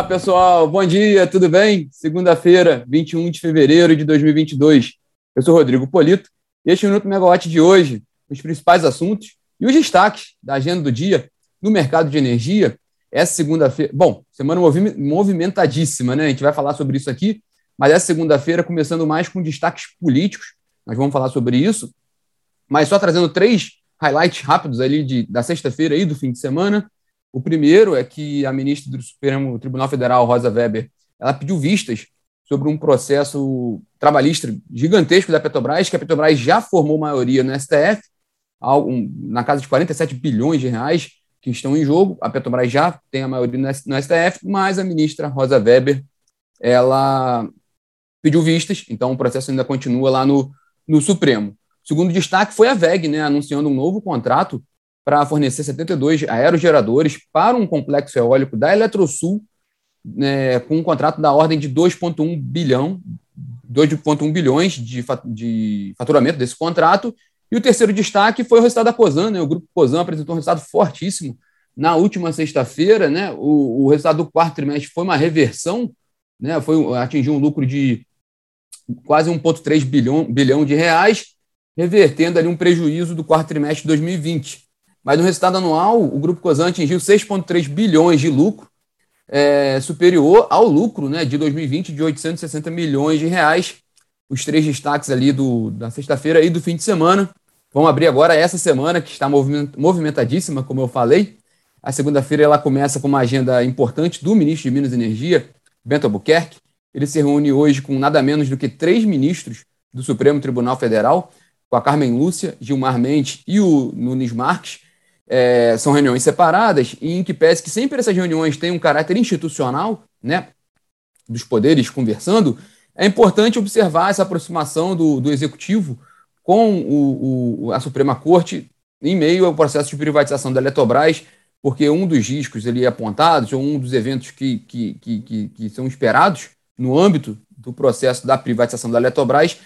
Olá, pessoal. Bom dia, tudo bem? Segunda-feira, 21 de fevereiro de 2022. Eu sou Rodrigo Polito e este é o Minuto Megawatt de hoje, os principais assuntos e os destaques da agenda do dia no mercado de energia. Essa segunda-feira, bom, semana movimentadíssima, né? A gente vai falar sobre isso aqui, mas essa segunda-feira começando mais com destaques políticos. Nós vamos falar sobre isso, mas só trazendo três highlights rápidos ali de, da sexta-feira e do fim de semana. O primeiro é que a ministra do Supremo Tribunal Federal, Rosa Weber, ela pediu vistas sobre um processo trabalhista gigantesco da Petrobras, que a Petrobras já formou maioria no STF, na casa de 47 bilhões de reais que estão em jogo. A Petrobras já tem a maioria no STF, mas a ministra Rosa Weber ela pediu vistas, então o processo ainda continua lá no, no Supremo. O segundo destaque foi a VEG, né, anunciando um novo contrato para fornecer 72 aerogeradores para um complexo eólico da Eletrosul, né, com um contrato da ordem de 2,1 bilhão, 2,1 bilhões de, de faturamento desse contrato. E o terceiro destaque foi o resultado da COSAN, né? O grupo COSAN apresentou um resultado fortíssimo na última sexta-feira, né? O, o, resultado do quarto trimestre foi uma reversão, né? Foi atingiu um lucro de quase 1,3 bilhão, bilhão de reais, revertendo ali um prejuízo do quarto trimestre de 2020. Mas no resultado anual, o Grupo Cosan atingiu 6,3 bilhões de lucro, é, superior ao lucro né, de 2020 de 860 milhões de reais. Os três destaques ali do, da sexta-feira e do fim de semana. Vamos abrir agora essa semana, que está movimentadíssima, como eu falei. A segunda-feira ela começa com uma agenda importante do ministro de Minas e Energia, Bento Albuquerque. Ele se reúne hoje com nada menos do que três ministros do Supremo Tribunal Federal, com a Carmen Lúcia, Gilmar Mendes e o Nunes Marques é, são reuniões separadas e em que pese que sempre essas reuniões têm um caráter institucional, né, dos poderes conversando, é importante observar essa aproximação do, do executivo com o, o, a Suprema Corte em meio ao processo de privatização da Eletrobras, porque um dos riscos ali apontados, ou um dos eventos que, que, que, que, são esperados no âmbito do processo da privatização da Eletrobras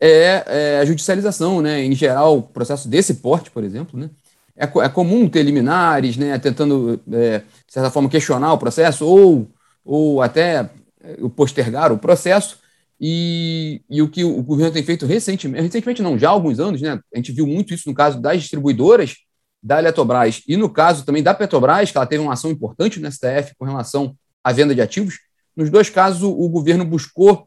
é, é a judicialização, né? Em geral, processo desse porte, por exemplo, né? É, é comum ter liminares, né, tentando, é, de certa forma, questionar o processo ou, ou até é, postergar o processo. E, e o que o governo tem feito recentemente, recentemente não, já há alguns anos, né, a gente viu muito isso no caso das distribuidoras da Eletrobras e no caso também da Petrobras, que ela teve uma ação importante no STF com relação à venda de ativos. Nos dois casos, o governo buscou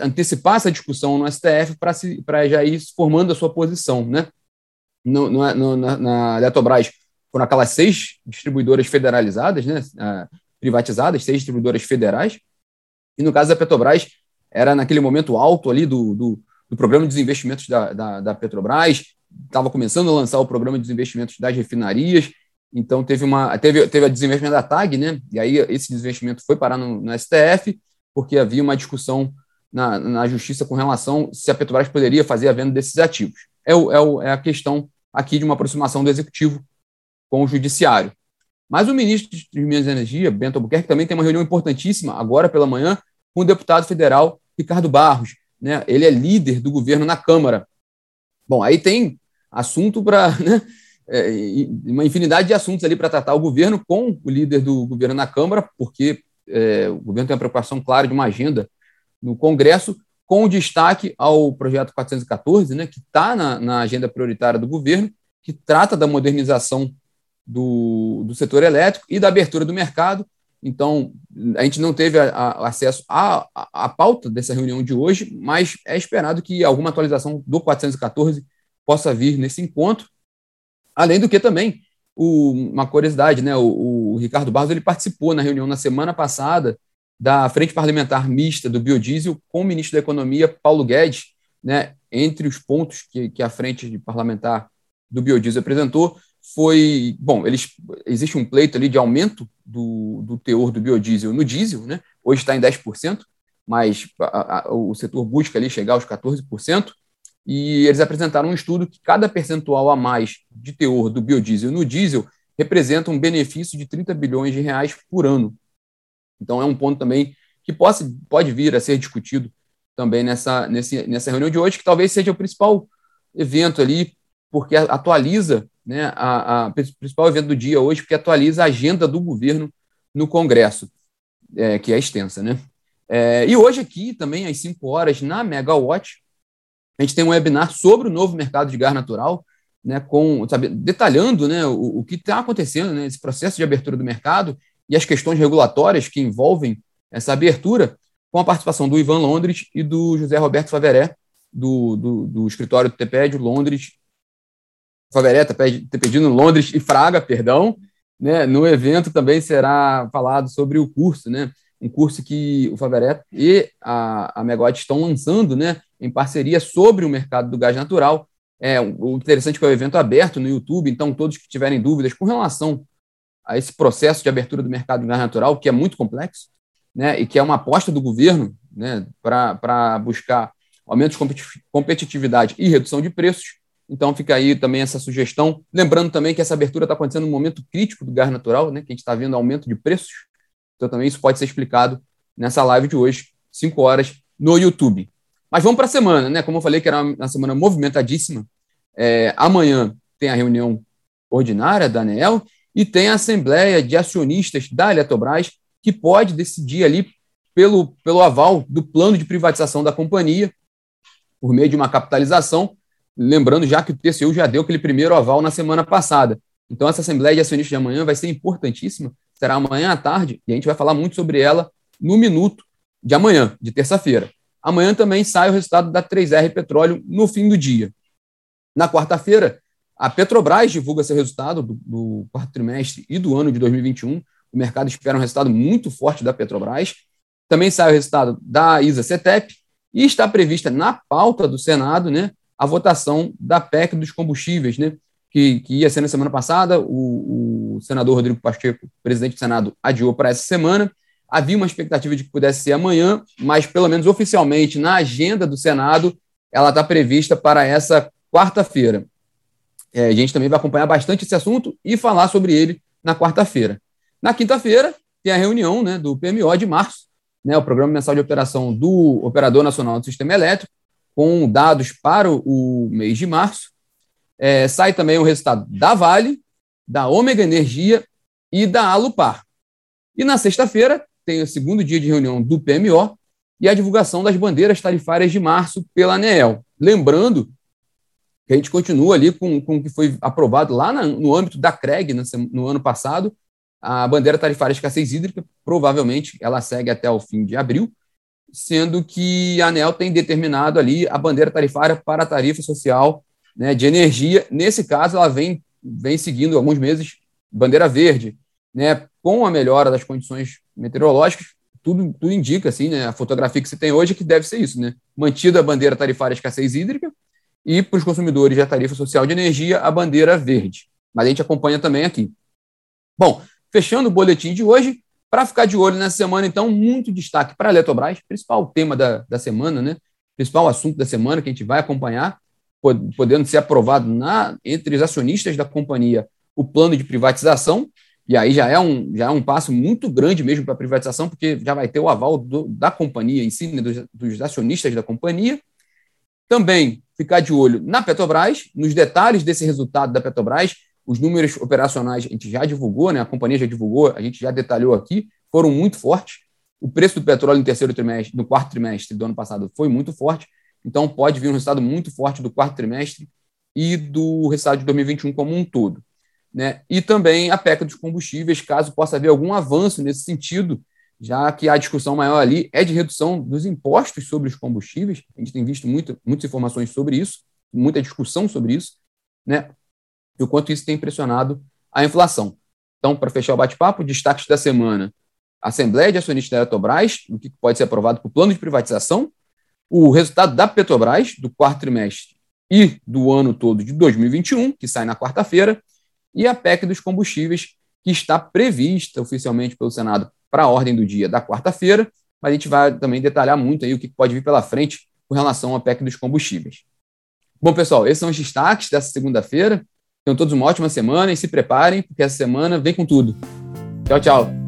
antecipar essa discussão no STF para já ir formando a sua posição, né? No, no, na, na Eletrobras foram aquelas seis distribuidoras federalizadas, né, privatizadas, seis distribuidoras federais, e no caso da Petrobras, era naquele momento alto ali do, do, do programa de desinvestimentos da, da, da Petrobras, estava começando a lançar o programa de desinvestimentos das refinarias, então teve uma teve, teve a desinvestimento da TAG, né? E aí esse desinvestimento foi parar no, no STF, porque havia uma discussão na, na justiça com relação se a Petrobras poderia fazer a venda desses ativos. É, o, é, o, é a questão aqui de uma aproximação do executivo com o judiciário. Mas o ministro de Minas e Energia, Bento Albuquerque, também tem uma reunião importantíssima agora pela manhã com o deputado federal Ricardo Barros. Né? Ele é líder do governo na Câmara. Bom, aí tem assunto para né, é, uma infinidade de assuntos ali para tratar o governo com o líder do governo na Câmara, porque é, o governo tem uma preocupação clara de uma agenda no Congresso, com destaque ao projeto 414, né, que está na, na, agenda prioritária do governo, que trata da modernização do, do setor elétrico e da abertura do mercado. Então, a gente não teve a, a, acesso à, pauta dessa reunião de hoje, mas é esperado que alguma atualização do 414 possa vir nesse encontro. Além do que também, o, uma curiosidade, né, o, o Ricardo Barros ele participou na reunião na semana passada da Frente Parlamentar Mista do Biodiesel com o ministro da Economia, Paulo Guedes, né, entre os pontos que, que a Frente Parlamentar do Biodiesel apresentou, foi, bom, eles, existe um pleito ali de aumento do, do teor do biodiesel no diesel, né, hoje está em 10%, mas a, a, o setor busca ali chegar aos 14%, e eles apresentaram um estudo que cada percentual a mais de teor do biodiesel no diesel representa um benefício de 30 bilhões de reais por ano então, é um ponto também que possa, pode vir a ser discutido também nessa, nesse, nessa reunião de hoje, que talvez seja o principal evento ali, porque atualiza, né, a, a principal evento do dia hoje, porque atualiza a agenda do governo no Congresso. é, que é extensa, né? É, e hoje aqui, também às 5 horas, na Megawatt, a gente tem um webinar sobre o novo mercado de gás natural, né, com, sabe, detalhando né, o, o que está acontecendo, né, processo de abertura do mercado e as questões regulatórias que envolvem essa abertura, com a participação do Ivan Londres e do José Roberto Faveré, do, do, do escritório do TPED Londres, Faveré, TPED Londres e Fraga, perdão, né, no evento também será falado sobre o curso, né, um curso que o Faveré e a, a Megawatt estão lançando, né, em parceria sobre o mercado do gás natural. É, o interessante é que é um evento aberto no YouTube, então todos que tiverem dúvidas com relação a esse processo de abertura do mercado do gás natural, que é muito complexo, né, e que é uma aposta do governo né, para buscar aumento de competitividade e redução de preços. Então fica aí também essa sugestão. Lembrando também que essa abertura está acontecendo no momento crítico do gás natural, né, que a gente está vendo aumento de preços. Então também isso pode ser explicado nessa live de hoje, 5 horas, no YouTube. Mas vamos para a semana, né? Como eu falei que era uma semana movimentadíssima. É, amanhã tem a reunião ordinária da ANEEL e tem a Assembleia de Acionistas da Eletrobras, que pode decidir ali pelo, pelo aval do plano de privatização da companhia, por meio de uma capitalização, lembrando já que o TCU já deu aquele primeiro aval na semana passada. Então, essa Assembleia de Acionistas de amanhã vai ser importantíssima, será amanhã à tarde, e a gente vai falar muito sobre ela no minuto de amanhã, de terça-feira. Amanhã também sai o resultado da 3R Petróleo no fim do dia. Na quarta-feira, a Petrobras divulga seu resultado do, do, quarto trimestre e do ano de 2021. O mercado espera um resultado muito forte da Petrobras. Também sai o resultado da ISA CETEP e está prevista na pauta do Senado né, a votação da PEC dos combustíveis, né, que, que ia ser na semana passada. O, o senador Rodrigo Pacheco, presidente do Senado, adiou para essa semana. Havia uma expectativa de que pudesse ser amanhã, mas pelo menos oficialmente na agenda do Senado, ela está prevista para essa quarta-feira. É, a gente também vai acompanhar bastante esse assunto e falar sobre ele na quarta-feira. Na quinta-feira, tem a reunião né, do PMO de março, né, o Programa Mensal de Operação do Operador Nacional do Sistema Elétrico, com dados para o mês de março. É, sai também o resultado da Vale, da Ômega Energia e da Alupar. E na sexta-feira, tem o segundo dia de reunião do PMO e a divulgação das bandeiras tarifárias de março pela ANEEL. Lembrando que a gente continua ali com, com o que foi aprovado lá na, no âmbito da CREG no, no ano passado, a bandeira tarifária de escassez hídrica, provavelmente ela segue até o fim de abril, sendo que a ANEL tem determinado ali a bandeira tarifária para a tarifa social né, de energia. Nesse caso, ela vem, vem seguindo alguns meses bandeira verde, né, com a melhora das condições meteorológicas, tudo, tudo indica, assim, né, a fotografia que você tem hoje é que deve ser isso, né, mantida a bandeira tarifária de escassez hídrica e para os consumidores da tarifa social de energia a bandeira verde. Mas a gente acompanha também aqui. Bom, Fechando o boletim de hoje, para ficar de olho nessa semana, então, muito destaque para a Eletrobras, principal tema da, da semana, né? Principal assunto da semana que a gente vai acompanhar, podendo ser aprovado na, entre os acionistas da companhia o plano de privatização, e aí já é um, já é um passo muito grande mesmo para a privatização, porque já vai ter o aval do, da companhia em si, né, dos, dos acionistas da companhia. Também ficar de olho na Petrobras, nos detalhes desse resultado da Petrobras, os números operacionais a gente já divulgou, né? a companhia já divulgou, a gente já detalhou aqui, foram muito fortes. O preço do petróleo no terceiro trimestre, no quarto trimestre do ano passado foi muito forte, então pode vir um resultado muito forte do quarto trimestre e do resultado de 2021 como um todo. Né? E também a PEC dos combustíveis, caso possa haver algum avanço nesse sentido, já que a discussão maior ali é de redução dos impostos sobre os combustíveis. A gente tem visto muito, muitas informações sobre isso, muita discussão sobre isso. Né? e o quanto isso tem pressionado a inflação. Então, para fechar o bate-papo, destaques da semana: Assembleia de Acionistas da Eletrobras, o que pode ser aprovado o plano de privatização, o resultado da Petrobras do quarto trimestre e do ano todo de 2021, que sai na quarta-feira, e a PEC dos combustíveis, que está prevista oficialmente pelo Senado para a ordem do dia da quarta-feira, mas a gente vai também detalhar muito aí o que pode vir pela frente com relação à PEC dos combustíveis. Bom, pessoal, esses são os destaques dessa segunda-feira. Tenham todos uma ótima semana e se preparem, porque essa semana vem com tudo. Tchau, tchau.